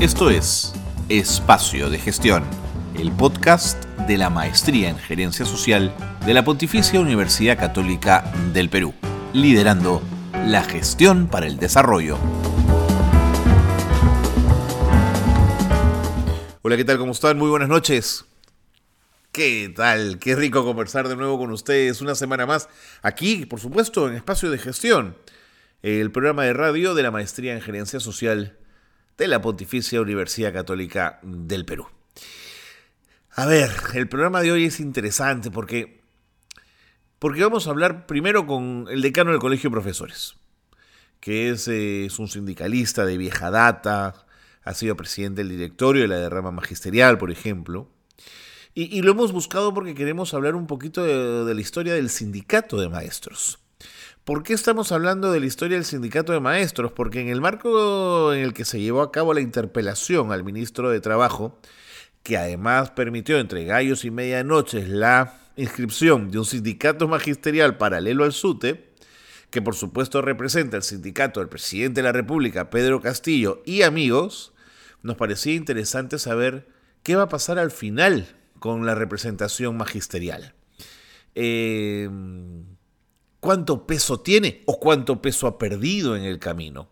Esto es Espacio de Gestión, el podcast de la Maestría en Gerencia Social de la Pontificia Universidad Católica del Perú, liderando la gestión para el desarrollo. Hola, ¿qué tal? ¿Cómo están? Muy buenas noches. ¿Qué tal? Qué rico conversar de nuevo con ustedes una semana más aquí, por supuesto, en Espacio de Gestión, el programa de radio de la Maestría en Gerencia Social de la Pontificia Universidad Católica del Perú. A ver, el programa de hoy es interesante porque, porque vamos a hablar primero con el decano del Colegio de Profesores, que es, eh, es un sindicalista de vieja data, ha sido presidente del directorio de la derrama magisterial, por ejemplo. Y, lo hemos buscado porque queremos hablar un poquito de la historia del sindicato de maestros. ¿Por qué estamos hablando de la historia del sindicato de maestros? Porque en el marco en el que se llevó a cabo la interpelación al ministro de Trabajo, que además permitió entre gallos y medianoches la inscripción de un sindicato magisterial paralelo al SUTE, que por supuesto representa el sindicato del presidente de la República, Pedro Castillo, y amigos, nos parecía interesante saber qué va a pasar al final con la representación magisterial. Eh, cuánto peso tiene o cuánto peso ha perdido en el camino.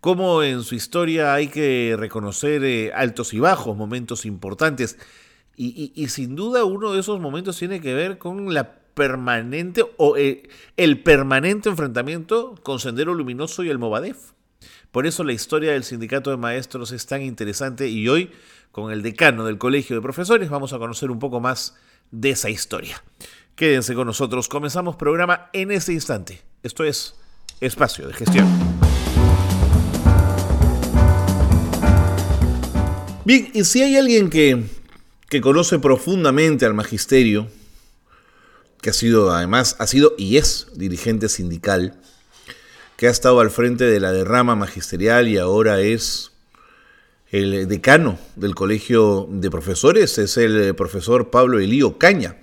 Cómo en su historia hay que reconocer eh, altos y bajos, momentos importantes. Y, sin duda uno de esos momentos tiene que ver con la permanente o eh, el permanente enfrentamiento con Sendero Luminoso y el Movadef. Por eso la historia del sindicato de maestros es tan interesante y hoy con el decano del Colegio de Profesores vamos a conocer un poco más de esa historia. Quédense con nosotros, comenzamos programa en este instante. Esto es Espacio de Gestión. Bien, y si hay alguien que, que conoce profundamente al magisterio, que ha sido además, ha sido y es dirigente sindical, que ha estado al frente de la derrama magisterial y ahora es el decano del Colegio de Profesores, es el profesor Pablo Elío Caña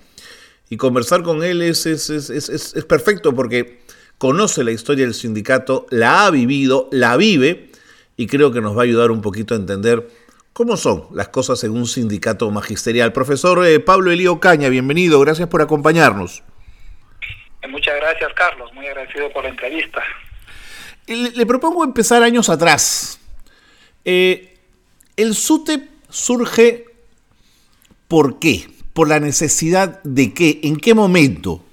y conversar con él es, es, perfecto porque conoce la historia del sindicato, la ha vivido, la vive y creo que nos va a ayudar un poquito a entender cómo son las cosas en un sindicato magisterial. Profesor eh, Pablo Elío Caña, bienvenido, gracias por acompañarnos. Muchas gracias, Carlos, muy agradecido por la entrevista. Le, propongo empezar años atrás. Eh, el SUTEP surge ¿por qué? Por la necesidad de qué, en qué momento?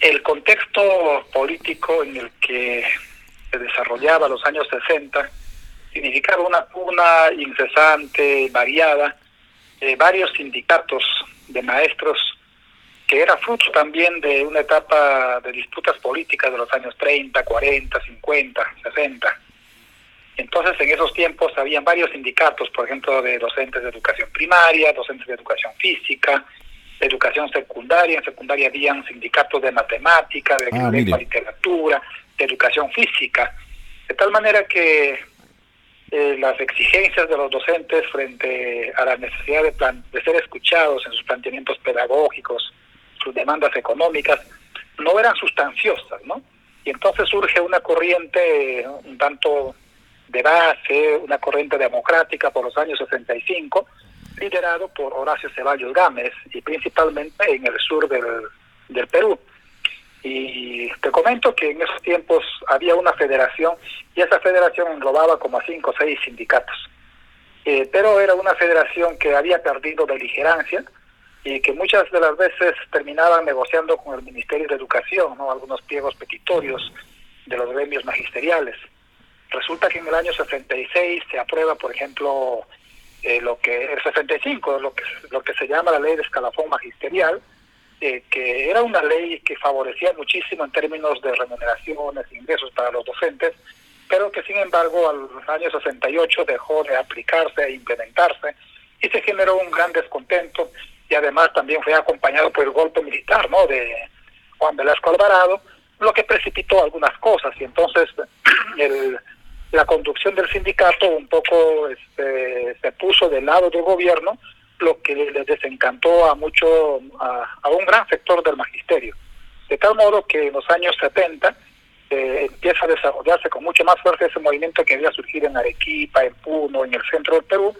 El contexto político en el que se desarrollaba los años 60 significaba una pugna incesante, variada, de varios sindicatos de maestros que era fruto también de una etapa de disputas políticas de los años 30, 40, 50, 60 entonces, en esos tiempos habían varios sindicatos, por ejemplo, de docentes de educación primaria, docentes de educación física, de educación secundaria. En secundaria habían sindicatos de matemática, de ah, literatura, de educación física. De tal manera que eh, las exigencias de los docentes frente a la necesidad de, de ser escuchados en sus planteamientos pedagógicos, sus demandas económicas, no eran sustanciosas, ¿no? Y entonces surge una corriente un tanto de base, una corriente democrática por los años 65, liderado por Horacio Ceballos Gámez y principalmente en el sur del, del Perú. Y te comento que en esos tiempos había una federación y esa federación englobaba como a cinco o seis sindicatos. Eh, pero era una federación que había perdido beligerancia y que muchas de las veces terminaban negociando con el Ministerio de Educación, ¿no? algunos pliegos petitorios de los gremios magisteriales. Resulta que en el año 66 se aprueba, por ejemplo, eh, lo que el 65, lo que lo que se llama la ley de escalafón magisterial, eh, que era una ley que favorecía muchísimo en términos de remuneraciones, ingresos para los docentes, pero que sin embargo al año 68 dejó de aplicarse e implementarse y se generó un gran descontento y además también fue acompañado por el golpe militar, ¿no? De Juan Velasco Alvarado, lo que precipitó algunas cosas y entonces el la conducción del sindicato un poco este, se puso del lado del gobierno, lo que les desencantó a mucho, a, un gran sector del magisterio. De tal modo que en los años 70 empieza a desarrollarse con mucho más fuerza ese movimiento que había surgido en Arequipa, en Puno, en el centro del Perú,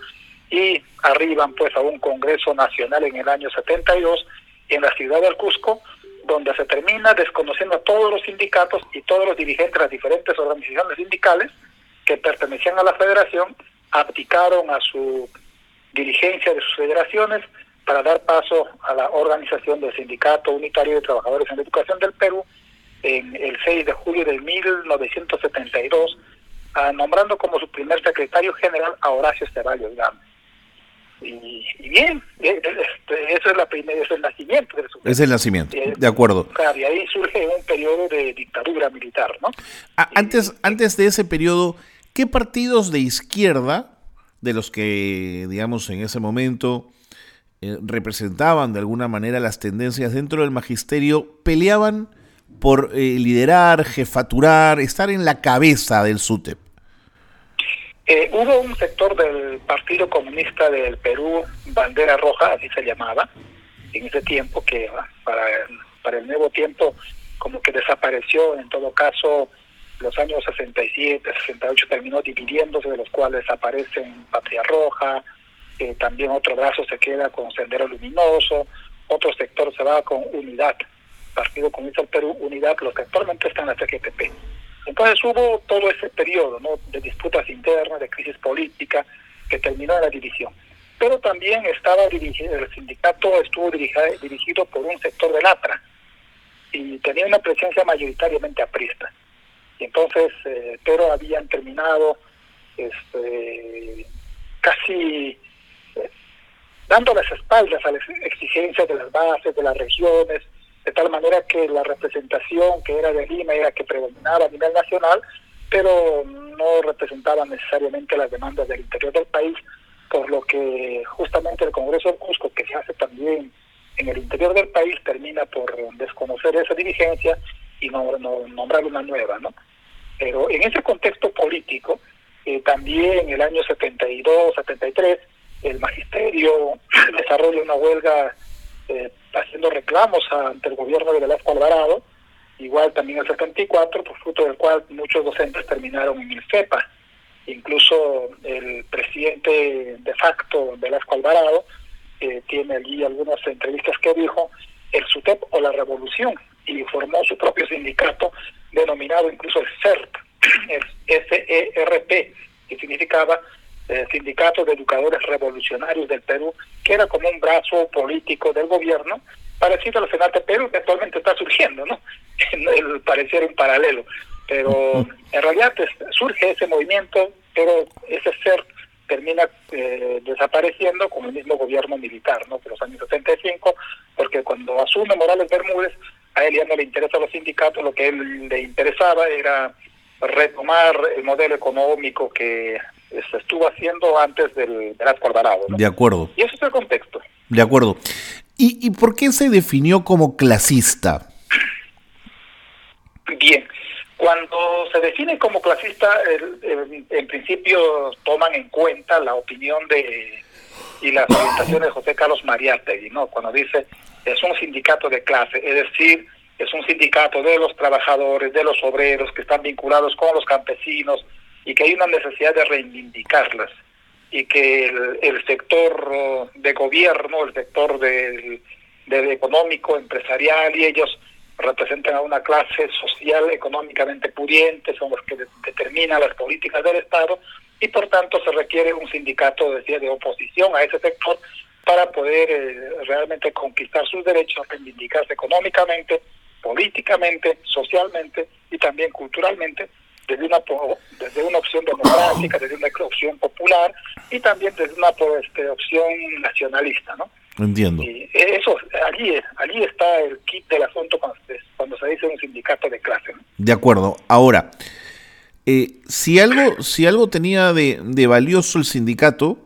y arriban pues a un Congreso Nacional en el año 72 en la ciudad del Cusco, donde se termina desconociendo a todos los sindicatos y todos los dirigentes de las diferentes organizaciones sindicales que pertenecían a la federación, abdicaron a su dirigencia de sus federaciones para dar paso a la organización del Sindicato Unitario de Trabajadores en la Educación del Perú en el 6 de julio de 1972, ah, nombrando como su primer secretario general a Horacio Ceballos Gámez. Y, bien, eh, este, eso es la primera, es el nacimiento del Es el nacimiento, eh, de acuerdo. Claro, y ahí surge un periodo de dictadura militar, ¿no? Ah, antes, antes de ese periodo, ¿qué partidos de izquierda, de los que, digamos, en ese momento eh, representaban de alguna manera las tendencias dentro del magisterio, peleaban por liderar, jefaturar, estar en la cabeza del SUTEP? Eh, hubo un sector del Partido Comunista del Perú, Bandera Roja, así se llamaba, en ese tiempo, que para, para el nuevo tiempo como que desapareció, en todo caso, los años 67, 68 terminó dividiéndose, de los cuales aparecen Patria Roja, eh, también otro brazo se queda con Sendero Luminoso, otro sector se va con Unidad, Partido Comunista del Perú, Unidad, los que actualmente están en la CGTP. Entonces hubo todo ese periodo de disputas internas, de crisis política, que terminó en la división. Pero también estaba dirigido, el sindicato estuvo dirigido, por un sector del APRA y tenía una presencia mayoritariamente aprista. Entonces, eh, pero habían terminado este, casi eh, dando las espaldas a las exigencias de las bases, de las regiones, de tal manera que la representación que era de Lima era que predominaba a nivel nacional, pero no representaba necesariamente las demandas del interior del país, por lo que justamente el Congreso de Cusco, que se hace también en el interior del país, termina por desconocer esa dirigencia y no, nombrar una nueva, ¿no? Pero en ese contexto político, eh, también en el año 72, 73, el magisterio desarrolla una huelga eh, haciendo reclamos ante el gobierno de Velasco Alvarado, igual también el 74, por fruto del cual muchos docentes terminaron en el CEPA. Incluso el presidente de facto, Velasco Alvarado, eh, tiene allí algunas entrevistas que dijo el SUTEP o la revolución y formó su propio sindicato denominado incluso el CERP, el S-E-R-P, que significaba eh, Sindicato de Educadores Revolucionarios del Perú, que era como un brazo político del gobierno, parecido al Senate Perú, que actualmente está surgiendo, ¿no? El parecer un paralelo. Pero en realidad pues, surge ese movimiento, pero ese ser termina eh, desapareciendo con el mismo gobierno militar, ¿no? De los años 75, porque cuando asume Morales Bermúdez, a él ya no le interesa los sindicatos, lo que a él le interesaba era retomar el modelo económico que se estuvo haciendo antes del Velasco Alvarado. De acuerdo. Y ese es el contexto. De acuerdo. ¿Y, por qué se definió como clasista? Bien, cuando se define como clasista, en principio toman en cuenta la opinión de y las orientaciones de José Carlos Mariátegui, ¿no? Cuando dice es un sindicato de clase, es decir, es un sindicato de los trabajadores, de los obreros que están vinculados con los campesinos, y que hay una necesidad de reivindicarlas y que el, sector de gobierno, el sector del, económico, empresarial y ellos representan a una clase social económicamente pudiente, son los que determinan las políticas del Estado y por tanto se requiere un sindicato de oposición a ese sector para poder eh, realmente conquistar sus derechos, reivindicarse económicamente, políticamente, socialmente y también culturalmente desde una, desde una opción democrática, desde una opción popular y también desde una este, opción nacionalista, ¿no? Entiendo. Y eso, allí, allí está el kit del asunto cuando, se dice un sindicato de clase. De acuerdo. Ahora, eh, si algo, si algo tenía de, de, valioso el sindicato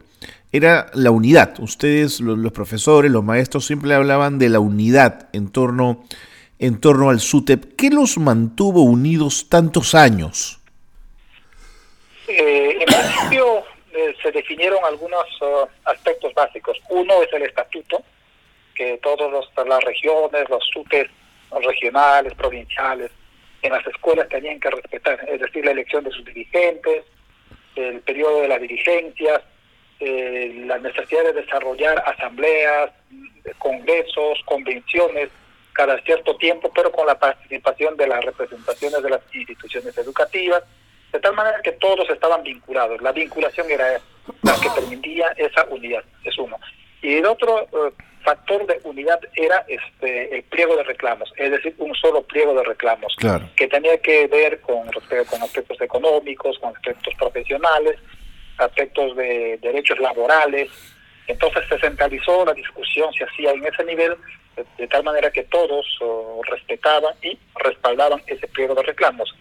era la unidad. Ustedes, los, profesores, los maestros, siempre hablaban de la unidad en torno en torno al SUTEP. ¿Qué los mantuvo unidos tantos años? Eh, en principio eh, se definieron algunos uh, aspectos básicos. Uno es el estatuto, que todas las regiones, los SUTEP regionales, provinciales, en las escuelas tenían que respetar, es decir, la elección de sus dirigentes, el periodo de las dirigencias, eh, la necesidad de desarrollar asambleas, congresos, convenciones cada cierto tiempo, pero con la participación de las representaciones de las instituciones educativas, de tal manera que todos estaban vinculados. La vinculación era la que permitía esa unidad, es uno. Y el otro eh, factor de unidad era este el pliego de reclamos, es decir, un solo pliego de reclamos, que tenía que ver con, con aspectos económicos, con aspectos profesionales, aspectos de derechos laborales. Entonces se centralizó la discusión, se hacía en ese nivel, de, tal manera que todos respetaban y respaldaban ese pliego de reclamos.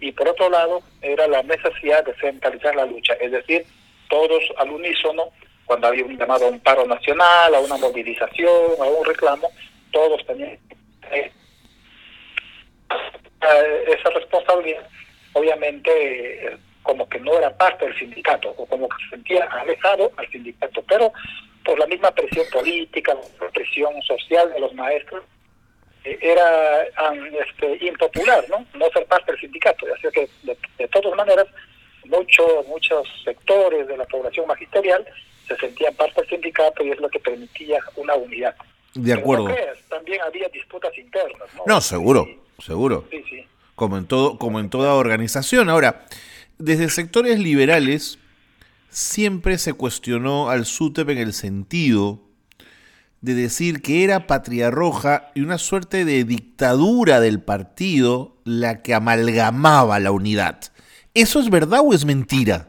Y por otro lado, era la necesidad de centralizar la lucha, es decir, todos al unísono, cuando había un llamado a un paro nacional, a una movilización, a un reclamo, todos tenían esa responsabilidad. Obviamente, como que no era parte del sindicato o como que se sentía alejado al sindicato, pero por la misma presión política, la presión social de los maestros, eh, era este, impopular, ¿no? No ser parte del sindicato. Así que, de, todas maneras, muchos muchos sectores de la población magisterial se sentían parte del sindicato y es lo que permitía una unidad. De acuerdo. también había disputas internas, ¿no? No, seguro, seguro. Sí, sí. Como en todo, como en toda organización. Ahora, desde sectores liberales siempre se cuestionó al SUTEP en el sentido de decir que era patria roja y una suerte de dictadura del partido la que amalgamaba la unidad. ¿Eso es verdad o es mentira?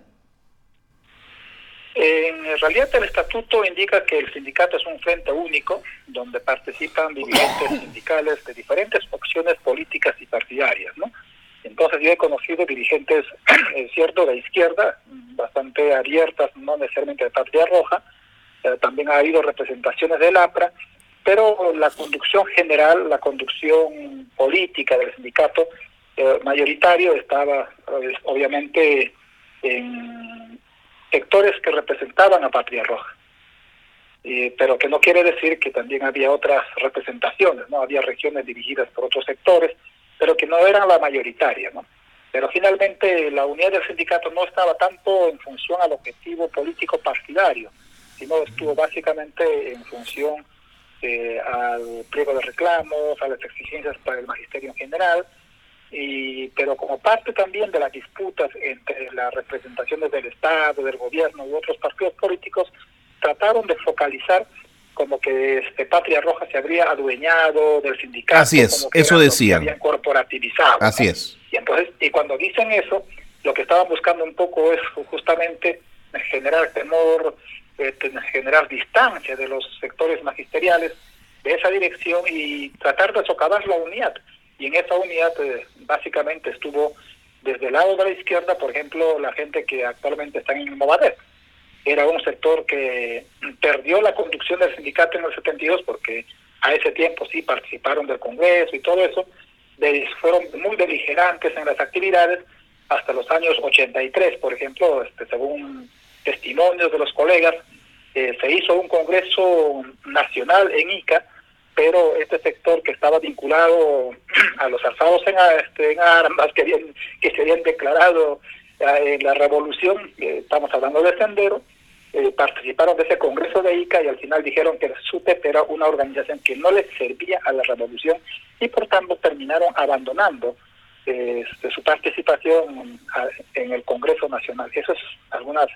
En realidad el estatuto indica que el sindicato es un frente único donde participan dirigentes sindicales de diferentes opciones políticas y partidarias, ¿no? Entonces yo he conocido dirigentes, es cierto, de izquierda, bastante abiertas, no necesariamente de Patria Roja, eh, también ha habido representaciones del APRA, pero la conducción general, la conducción política del sindicato eh, mayoritario estaba pues, obviamente en sectores que representaban a Patria Roja. pero que no quiere decir que también había otras representaciones, no había regiones dirigidas por otros sectores, pero que no eran la mayoritaria, ¿no? Pero finalmente la unidad del sindicato no estaba tanto en función al objetivo político partidario, sino estuvo básicamente en función eh, al pliego de reclamos, a las exigencias para el magisterio en general, y, pero como parte también de las disputas entre las representaciones del Estado, del gobierno y otros partidos políticos, trataron de focalizar como que este Patria Roja se habría adueñado del sindicato. Así es, eso decían. habían corporativizado. Así es. Y entonces, y cuando dicen eso, lo que estaban buscando un poco es justamente generar temor, eh, generar distancia de los sectores magisteriales de esa dirección y tratar de socavar la unidad. Y en esa unidad eh, básicamente estuvo desde el lado de la izquierda, por ejemplo, la gente que actualmente está en el era un sector que perdió la conducción del sindicato en el 72 porque a ese tiempo sí participaron del Congreso y todo eso, fueron muy beligerantes en las actividades hasta los años 83, por ejemplo, este, según testimonios de los colegas, eh, se hizo un Congreso nacional en Ica, pero este sector que estaba vinculado a los alzados en, este, en armas que, que se habían declarado eh, en la revolución, eh, estamos hablando de Sendero, eh, participaron de ese congreso de ICA y al final dijeron que SUTEP era una organización que no les servía a la revolución y por tanto terminaron abandonando eh, su participación en el Congreso Nacional. Esas son algunas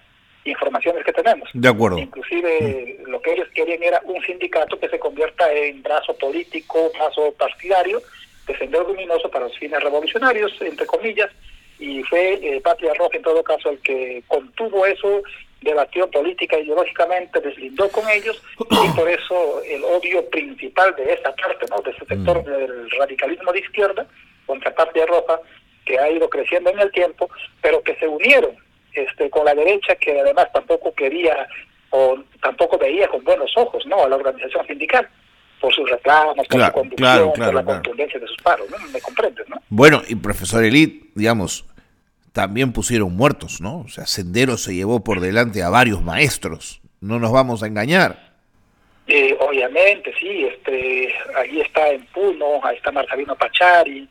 informaciones que tenemos. De acuerdo. Inclusive lo que ellos querían era un sindicato que se convierta en brazo político, brazo partidario, defender luminoso para los fines revolucionarios, entre comillas, y fue eh, Patria Roja en todo caso el que contuvo eso debatió política ideológicamente, deslindó con ellos y por eso el odio principal de esa parte, ¿no? de ese sector del radicalismo de izquierda contra Patria Roja, que ha ido creciendo en el tiempo, pero que se unieron este, con la derecha, que además tampoco quería o tampoco veía con buenos ojos ¿no? a la organización sindical por sus reclamos, por su conducción, por la contundencia de sus paros, ¿no? ¿Me comprendes, no? Bueno, y profesor Elite, digamos, también pusieron muertos, ¿no? O sea, Sendero se llevó por delante a varios maestros, no nos vamos a engañar. Eh, obviamente, sí, este, ahí está en Puno, ahí está Marcelino Pachari,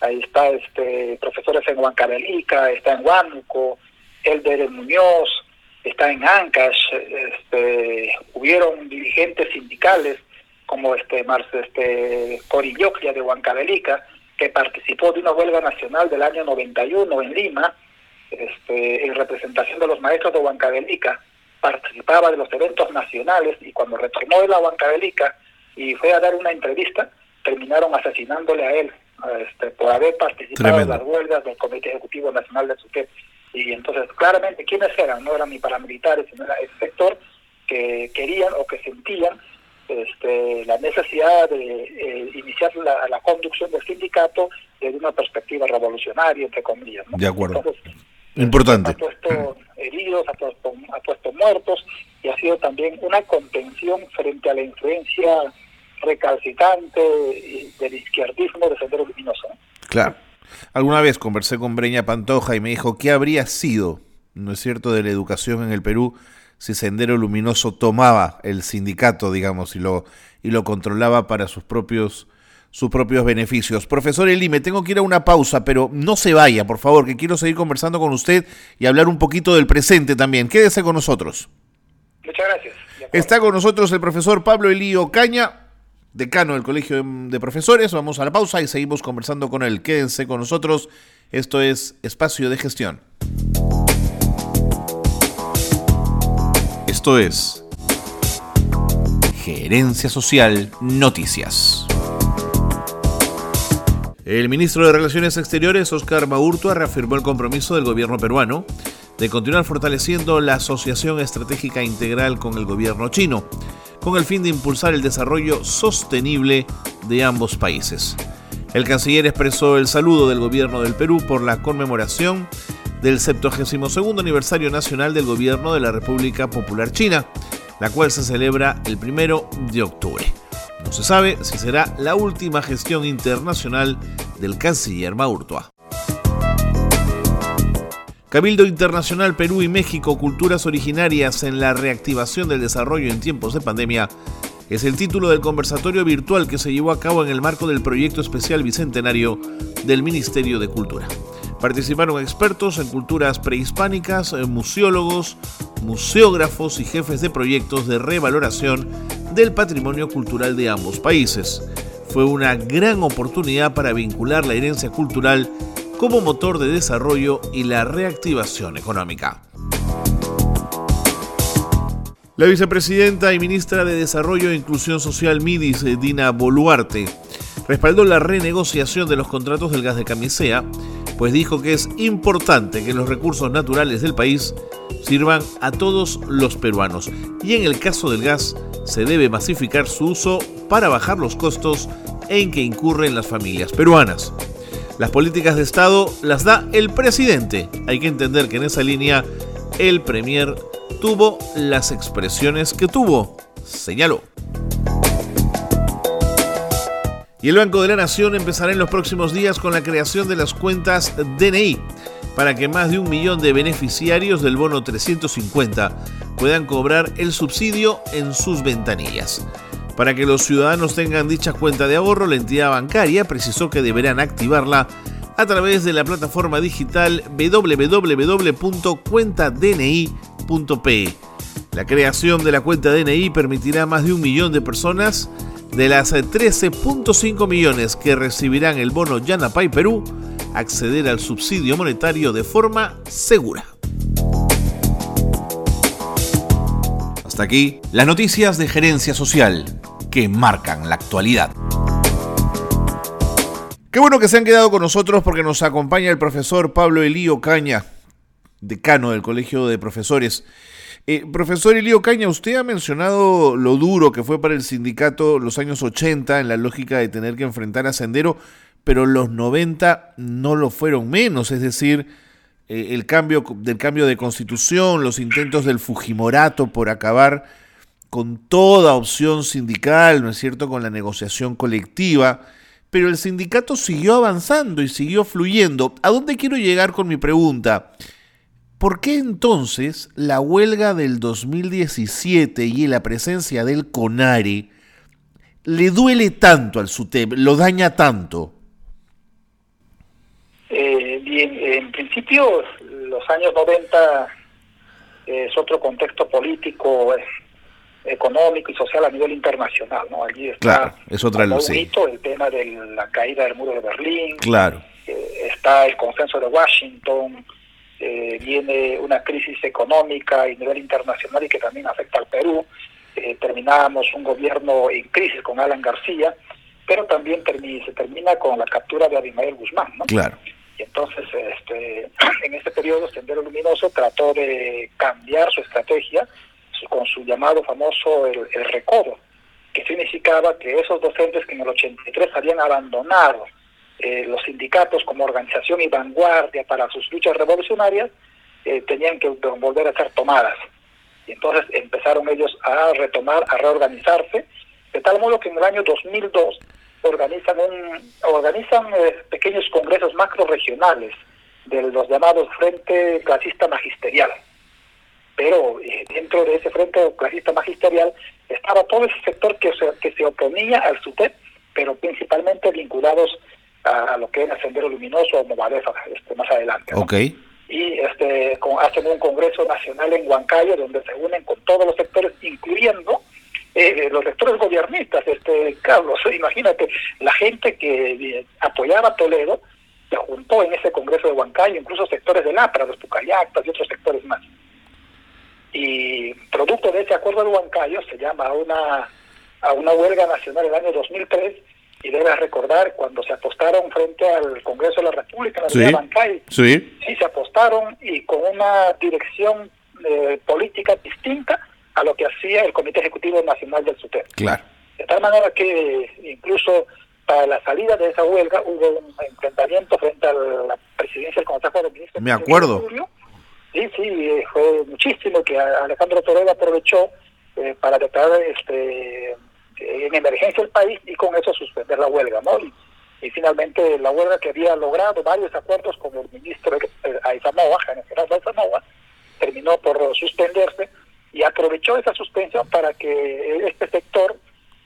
ahí está este profesores en Huancavelica, está en Huánuco, Elder Muñoz, está en Ancash, este, hubieron dirigentes sindicales como este, este Corilloclia de Huancavelica, que participó de una huelga nacional del año 91 en Lima, este, en representación de los maestros de Huancavelica, participaba de los eventos nacionales y cuando retornó de la Huancavelica y fue a dar una entrevista, terminaron asesinándole a él este, por haber participado en las huelgas del Comité Ejecutivo Nacional de Suquet. Y entonces, claramente, ¿quiénes eran? No eran ni paramilitares, sino era el sector que querían o que sentían este, la necesidad de eh, iniciar la, conducción del sindicato desde una perspectiva revolucionaria, entre comillas. De acuerdo. Importante. Ha puesto heridos, ha puesto, ha puesto muertos y ha sido también una contención frente a la influencia recalcitrante del izquierdismo de Sendero Luminoso. Claro. Alguna vez conversé con Breña Pantoja y me dijo, ¿qué habría sido, no es cierto, de la educación en el Perú si Sendero Luminoso tomaba el sindicato, digamos, y lo, y lo controlaba para sus propios sus propios beneficios. Profesor Eli, me tengo que ir a una pausa, pero no se vaya, por favor, que quiero seguir conversando con usted y hablar un poquito del presente también. Quédese con nosotros. Muchas gracias. Está con nosotros el profesor Pablo Elío Caña, decano del Colegio de Profesores. Vamos a la pausa y seguimos conversando con él. Quédense con nosotros. Esto es Espacio de Gestión. Esto es Gerencia Social Noticias. El ministro de Relaciones Exteriores, Oscar Maurtua, reafirmó el compromiso del gobierno peruano de continuar fortaleciendo la asociación estratégica integral con el gobierno chino, con el fin de impulsar el desarrollo sostenible de ambos países. El canciller expresó el saludo del gobierno del Perú por la conmemoración del 72 aniversario nacional del gobierno de la República Popular China, la cual se celebra el primero de octubre. No se sabe si será la última gestión internacional del canciller Maurtua. Cabildo Internacional Perú y México, Culturas Originarias en la Reactivación del Desarrollo en Tiempos de Pandemia, es el título del conversatorio virtual que se llevó a cabo en el marco del proyecto especial bicentenario del Ministerio de Cultura. Participaron expertos en culturas prehispánicas, museólogos, museógrafos y jefes de proyectos de revaloración del patrimonio cultural de ambos países. Fue una gran oportunidad para vincular la herencia cultural como motor de desarrollo y la reactivación económica. La vicepresidenta y ministra de Desarrollo e Inclusión Social MIDIS, Dina Boluarte, respaldó la renegociación de los contratos del gas de camisea, pues dijo que es importante que los recursos naturales del país sirvan a todos los peruanos y en el caso del gas se debe masificar su uso para bajar los costos en que incurren las familias peruanas. Las políticas de Estado las da el presidente. Hay que entender que en esa línea el Premier tuvo las expresiones que tuvo, señaló. Y el Banco de la Nación empezará en los próximos días con la creación de las cuentas DNI para que más de un millón de beneficiarios del bono 350 puedan cobrar el subsidio en sus ventanillas. Para que los ciudadanos tengan dicha cuenta de ahorro, la entidad bancaria precisó que deberán activarla a través de la plataforma digital www.cuentadni.pe. La creación de la cuenta DNI permitirá a más de un millón de personas de las 13.5 millones que recibirán el bono Yanapay Perú acceder al subsidio monetario de forma segura. Hasta aquí las noticias de gerencia social que marcan la actualidad. Qué bueno que se han quedado con nosotros porque nos acompaña el profesor Pablo Elío Caña, decano del Colegio de Profesores. Eh, profesor Elío Caña, usted ha mencionado lo duro que fue para el sindicato los años 80 en la lógica de tener que enfrentar a Sendero pero los 90 no lo fueron menos, es decir, eh, el cambio del cambio de constitución, los intentos del Fujimorato por acabar con toda opción sindical, ¿no es cierto?, con la negociación colectiva, pero el sindicato siguió avanzando y siguió fluyendo. ¿A dónde quiero llegar con mi pregunta? ¿Por qué entonces la huelga del 2017 y la presencia del CONARE le duele tanto al SUTEP, lo daña tanto? Y en, principio, los años 90 es otro contexto político, económico y social a nivel internacional, ¿no? Allí está claro, es otra el tema de la caída del muro de Berlín, claro. Eh, está el consenso de Washington, eh, viene una crisis económica a nivel internacional y que también afecta al Perú, eh, terminamos un gobierno en crisis con Alan García, pero también se termina con la captura de Abimael Guzmán, ¿no? Claro. Y entonces, este, en este periodo, Sendero Luminoso trató de cambiar su estrategia con su llamado famoso el, el recodo, que significaba que esos docentes que en el 83 habían abandonado eh, los sindicatos como organización y vanguardia para sus luchas revolucionarias, eh, tenían que volver a ser tomadas. Y entonces empezaron ellos a retomar, a reorganizarse, de tal modo que en el año 2002 organizan, un, organizan eh, pequeños congresos macro regionales de los llamados Frente Clasista Magisterial pero eh, dentro de ese frente clasista magisterial estaba todo ese sector que se, que se oponía al SUTEP, pero principalmente vinculados a, lo que era Sendero Luminoso o Movadeza, este, más adelante. Y este, hacen un Congreso Nacional en Huancayo donde se unen con todos los sectores, incluyendo eh, los sectores gobiernistas. Este, Carlos, imagínate, la gente que eh, apoyaba a Toledo se juntó en ese Congreso de Huancayo, incluso sectores del APRA, los Pucayactas y otros sectores más. Y producto de ese acuerdo de Huancayo se llama a una, a una huelga nacional el año 2003 y debes recordar cuando se apostaron frente al Congreso de la República, la sí, Huancayo, sí. sí se apostaron y con una dirección eh, política distinta a lo que hacía el Comité Ejecutivo Nacional del SUTEP. Claro. De tal manera que incluso para la salida de esa huelga hubo un enfrentamiento frente a la presidencia del Consejo de Ministros. Me acuerdo. Sí, sí, eh, fue muchísimo que Alejandro Toledo aprovechó eh, para declarar este, en emergencia el país y con eso suspender la huelga, ¿no? Y, finalmente la huelga que había logrado varios acuerdos con el ministro eh, Aizamoa, general Aizamoa, terminó por suspenderse y aprovechó esa suspensión para que este sector,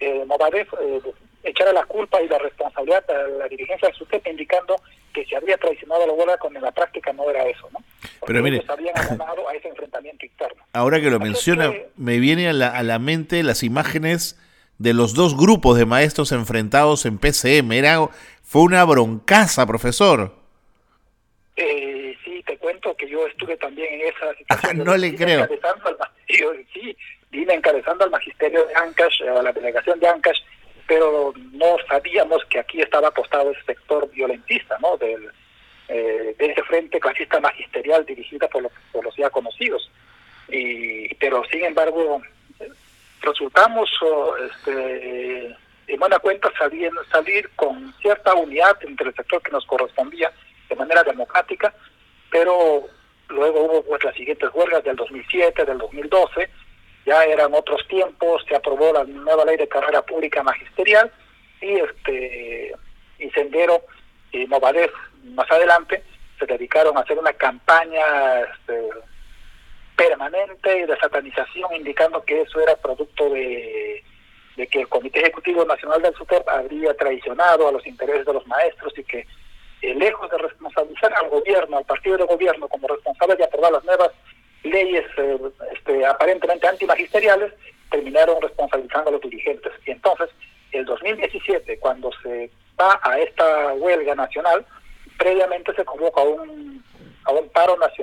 eh, Movadef, eh, echara la culpa y la responsabilidad a la dirigencia de SUTEP indicando que se había traicionado la huelga cuando en la práctica no era eso, ¿no? Pero mire, habían a ese enfrentamiento interno. Ahora que lo menciona, me viene a la, a la mente las imágenes de los dos grupos de maestros enfrentados en PCM. Era, fue una broncaza, profesor. Eh, sí, te cuento que yo estuve también en esa situación. no le creo. sí, vine encabezando al magisterio de Ancash, a la delegación de Ancash, pero no sabíamos que aquí estaba apostado ese sector violentista, ¿no? Del, eh, de ese frente clasista magisterial dirigida por los, por los ya conocidos. Y, pero sin embargo, resultamos este, en buena cuenta salir, salir con cierta unidad entre el sector que nos correspondía de manera democrática, pero luego hubo pues las siguientes huelgas del 2007, del 2012, ya eran otros tiempos, se aprobó la nueva ley de carrera pública magisterial y este y Sendero y Movadez más adelante se dedicaron a hacer una campaña este, permanente de satanización indicando que eso era producto de, que el Comité Ejecutivo Nacional del SUTEP habría traicionado a los intereses de los maestros y que eh, lejos de responsabilizar al gobierno, al partido de gobierno como responsable de aprobar las nuevas leyes eh, este, aparentemente antimagisteriales, terminaron responsabilizando a los dirigentes. Y entonces, el 2017, cuando se va a esta huelga nacional, previamente se convoca un,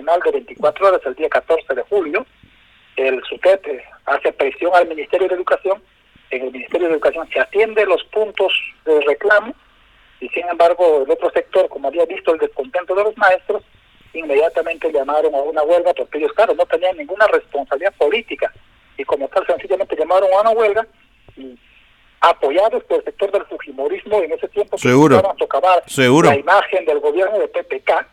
nacional de 24 horas el día 14 de julio. El SUTEP hace presión al Ministerio de Educación. En el Ministerio de Educación se atiende los puntos de reclamo y sin embargo el otro sector, como había visto el descontento de los maestros, inmediatamente llamaron a una huelga porque ellos, claro, no tenían ninguna responsabilidad política y como tal sencillamente llamaron a una huelga y apoyados por el sector del fujimorismo en ese tiempo seguro a seguro la imagen del gobierno de PPK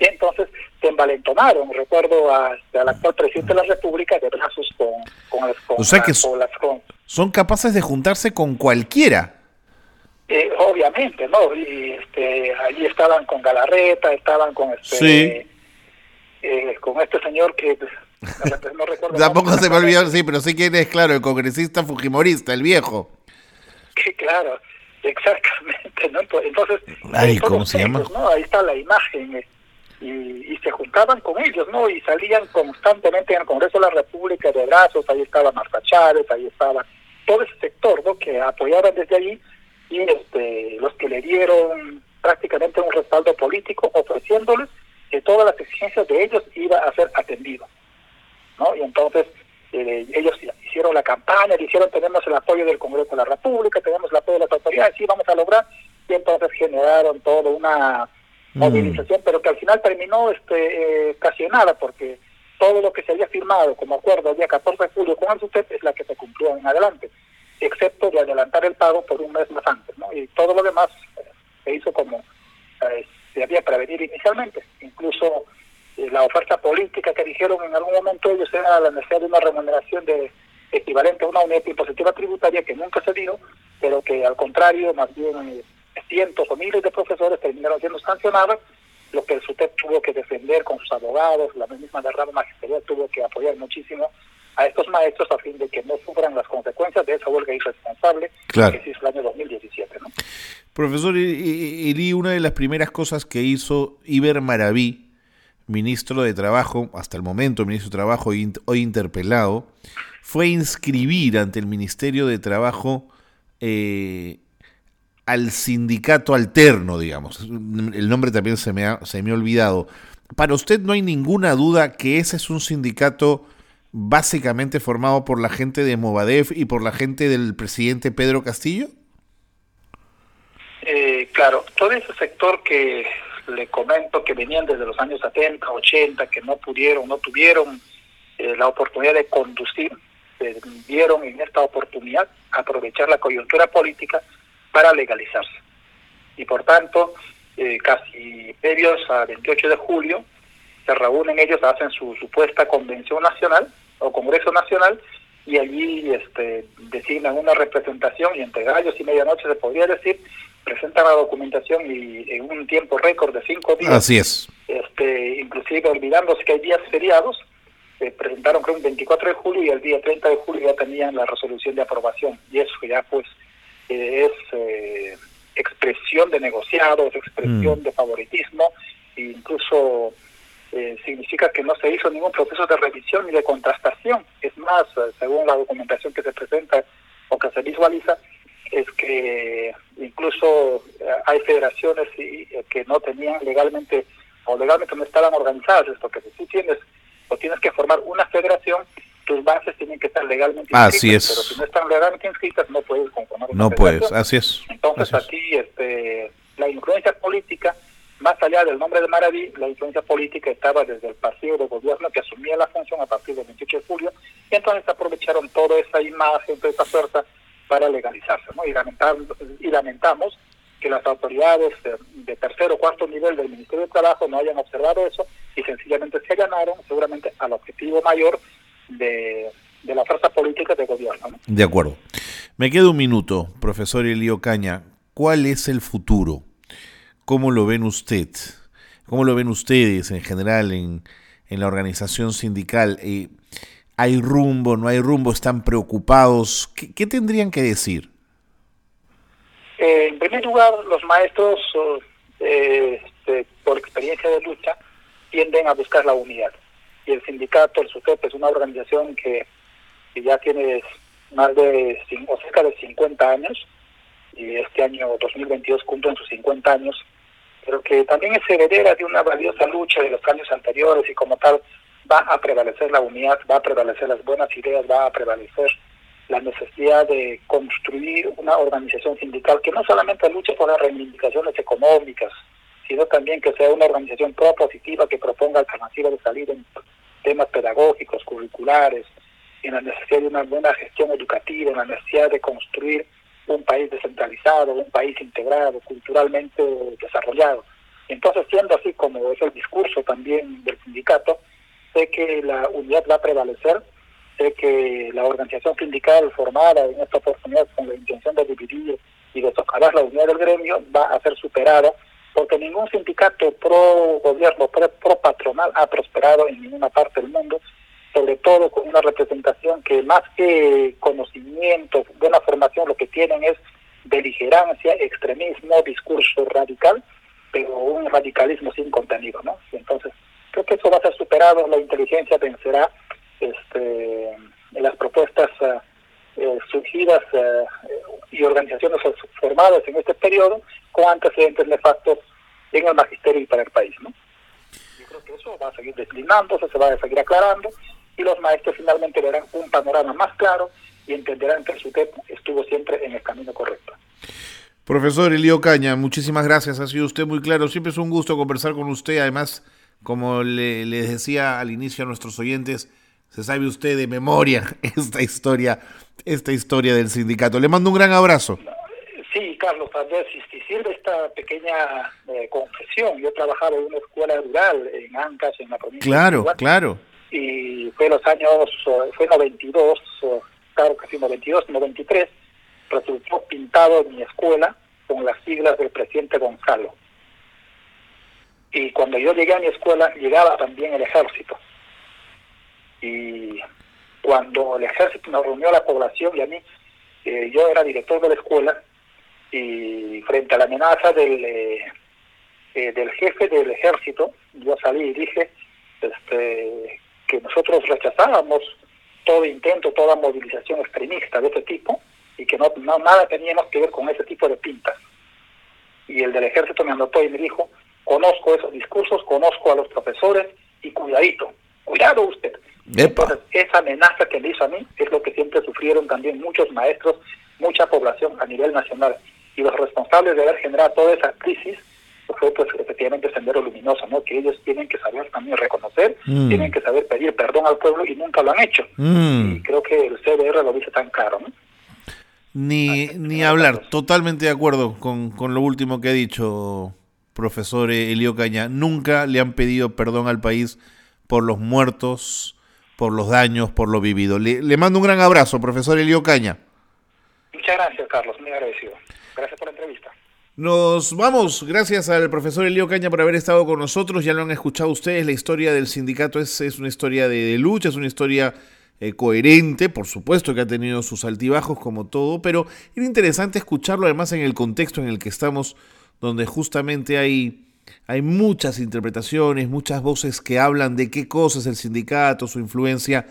y entonces se envalentonaron recuerdo al actual presidente de la república de brazos con, con, o sea que son capaces de juntarse con cualquiera eh, obviamente, ¿no? Y este, allí estaban con Galarreta, estaban con este, eh, con este señor que no, recuerdo. Tampoco se me olvidó, sí, pero sí que es, claro, el congresista fujimorista, el viejo. Que claro. Exactamente, ¿no? Entonces, ¿cómo se llama? ¿no? Ahí está la imagen. Eh, y, se juntaban con ellos, ¿no? Y salían constantemente en el Congreso de la República de brazos, ahí estaba Marta Chávez, ahí estaba todo ese sector, ¿no? Que apoyaban desde allí y este, los que le dieron prácticamente un respaldo político ofreciéndoles que todas las exigencias de ellos iba a ser atendido, ¿no? Y entonces eh, ellos hicieron la campaña, dijeron tenemos el apoyo del Congreso de la República, tenemos el apoyo de las autoridades, sí vamos a lograr, y entonces generaron toda una mm. movilización, pero que al final terminó este, eh, ocasionada porque todo lo que se había firmado como acuerdo el día 14 de julio con el es la que se cumplió en adelante, excepto de adelantar el pago por un mes más antes, ¿no? Y todo lo demás eh, se hizo como eh, se había prevenir inicialmente, incluso la oferta política que dijeron en algún momento ellos era la necesidad de una remuneración de equivalente a una unidad impositiva tributaria que nunca se dio, pero que al contrario, más bien cientos o miles de profesores terminaron siendo sancionados, lo que el SUTEP tuvo que defender con sus abogados, la misma derrama magisterial tuvo que apoyar muchísimo a estos maestros a fin de que no sufran las consecuencias de esa huelga irresponsable que se hizo el año 2017. ¿no? Profesor Eli, una de las primeras cosas que hizo Iber Maraví, ministro de Trabajo, hasta el momento ministro de Trabajo, hoy interpelado, fue inscribir ante el Ministerio de Trabajo eh, al sindicato alterno, digamos. El nombre también se me, ha, se me ha olvidado. Para usted no hay ninguna duda que ese es un sindicato básicamente formado por la gente de Movadef y por la gente del presidente Pedro Castillo? Eh, claro, todo ese sector que le comento que venían desde los años 70, 80, que no pudieron, no tuvieron eh, la oportunidad de conducir, se vieron en esta oportunidad aprovechar la coyuntura política para legalizarse. Y por tanto, eh, casi previos a 28 de julio, se reúnen ellos, hacen su supuesta convención nacional o congreso nacional y allí este, designan una representación y entre gallos y medianoche se podría decir, presentan la documentación y en un tiempo récord de cinco días. Así es. Este, inclusive olvidándose que hay días feriados, se presentaron creo un 24 de julio y el día 30 de julio ya tenían la resolución de aprobación y eso ya pues es eh, expresión de negociados, expresión mm. de favoritismo, e incluso eh, significa que no se hizo ningún proceso de revisión ni de contrastación. Es más, eh, según la documentación que se presenta o que se visualiza, es que incluso hay federaciones que no tenían legalmente o legalmente no estaban organizadas, esto que si tú tienes o tienes que formar una federación, tus bases tienen que estar legalmente inscritas, así es. pero si no están legalmente inscritas no puedes conformar No puedes, así es. Entonces aquí este, la influencia política, más allá del nombre de Maraví, la influencia política estaba desde el partido de gobierno que asumía la función a partir del 28 de julio, y entonces aprovecharon toda esa imagen, toda esa fuerza para legalizarse. ¿no? Y, lamentamos, y lamentamos que las autoridades de, de tercer o cuarto nivel del Ministerio de Trabajo no hayan observado eso y sencillamente se ganaron seguramente al objetivo mayor de, la fuerza política de gobierno. De acuerdo. Me queda un minuto, profesor Elio Caña. ¿Cuál es el futuro? ¿Cómo lo ven usted? ¿Cómo lo ven ustedes en general en, en la organización sindical? Eh, ¿Hay rumbo? ¿No hay rumbo? ¿Están preocupados? ¿Qué, tendrían que decir? Eh, en primer lugar, los maestros, eh, este, por experiencia de lucha, tienden a buscar la unidad y el sindicato, el SUTEP, es una organización que, ya tiene más de o cerca de 50 años y este año 2022 cumplen sus 50 años, pero que también es heredera de una valiosa lucha de los años anteriores y como tal va a prevalecer la unidad, va a prevalecer las buenas ideas, va a prevalecer la necesidad de construir una organización sindical que no solamente luche por las reivindicaciones económicas, sino también que sea una organización propositiva que proponga alternativas de salida en temas pedagógicos, curriculares, en la necesidad de una buena gestión educativa, en la necesidad de construir un país descentralizado, un país integrado, culturalmente desarrollado. Entonces, siendo así como es el discurso también del sindicato, sé que la unidad va a prevalecer, sé que la organización sindical formada en esta oportunidad con la intención de dividir y de socavar la unidad del gremio va a ser superada porque ningún sindicato pro gobierno, pro, patronal ha prosperado en ninguna parte del mundo, sobre todo con una representación que más que conocimiento, buena formación, lo que tienen es beligerancia, extremismo, discurso radical, pero un radicalismo sin contenido, ¿no? entonces, creo que eso va a ser superado, la inteligencia vencerá este, las propuestas eh, surgidas eh, y organizaciones formadas en este periodo con antecedentes nefastos en el magisterio y para el país, ¿no? Yo creo que eso va a seguir declinándose, se va a seguir aclarando y los maestros finalmente verán un panorama más claro y entenderán que el SUTEP estuvo siempre en el camino correcto. Profesor Elío Caña, muchísimas gracias. Ha sido usted muy claro. Siempre es un gusto conversar con usted. Además, como le, les decía al inicio a nuestros oyentes, se sabe usted de memoria esta historia, esta historia del sindicato. Le mando un gran abrazo. Sí, Carlos, tal vez sirve esta pequeña eh, confesión. Yo trabajaba en una escuela rural en Ancas, en la provincia Claro, de claro. Y fue los años, eh, fue 92, claro que sí, 92, 93 resultó pintado en mi escuela con las siglas del presidente Gonzalo. Y cuando yo llegué a mi escuela, llegaba también el ejército. Y cuando el ejército nos reunió a la población y a mí, eh, yo era director de la escuela, y frente a la amenaza del, eh, eh, del jefe del ejército, yo salí y dije este, que nosotros rechazábamos todo intento, toda movilización extremista de este tipo, y que no, nada teníamos que ver con ese tipo de pintas. Y el del ejército me anotó y me dijo, conozco esos discursos, conozco a los profesores y cuidadito, cuidado usted. Entonces, esa amenaza que me hizo a mí es lo que siempre sufrieron también muchos maestros, mucha población a nivel nacional. Y los responsables de haber generado toda esa crisis pues, fue pues efectivamente Sendero Luminoso, ¿no? Que ellos tienen que saber también reconocer, mm. tienen que saber pedir perdón al pueblo y nunca lo han hecho. Mm. Y creo que el CDR lo dice tan claro, ¿no? Ni, ni hablar, totalmente de acuerdo con, con lo último que ha dicho profesor Elio Caña. Nunca le han pedido perdón al país por los muertos, por los daños, por lo vivido. Le, le mando un gran abrazo, profesor Elio Caña. Muchas gracias, Carlos, muy agradecido. Gracias por la entrevista. Nos vamos, gracias al profesor Elio Caña por haber estado con nosotros, ya lo han escuchado ustedes, la historia del sindicato es, es una historia de lucha, es una historia eh, coherente, por supuesto que ha tenido sus altibajos como todo, pero era interesante escucharlo además en el contexto en el que estamos, donde justamente hay, hay muchas interpretaciones, muchas voces que hablan de qué cosa es el sindicato, su influencia,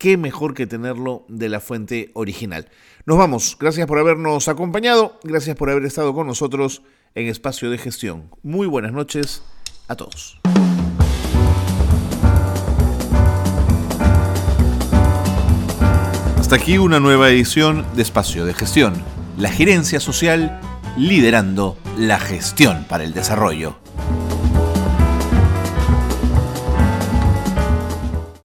qué mejor que tenerlo de la fuente original. Nos vamos, gracias por habernos acompañado, gracias por haber estado con nosotros en Espacio de Gestión. Muy buenas noches a todos. Hasta aquí una nueva edición de Espacio de Gestión, la gerencia social liderando la gestión para el desarrollo.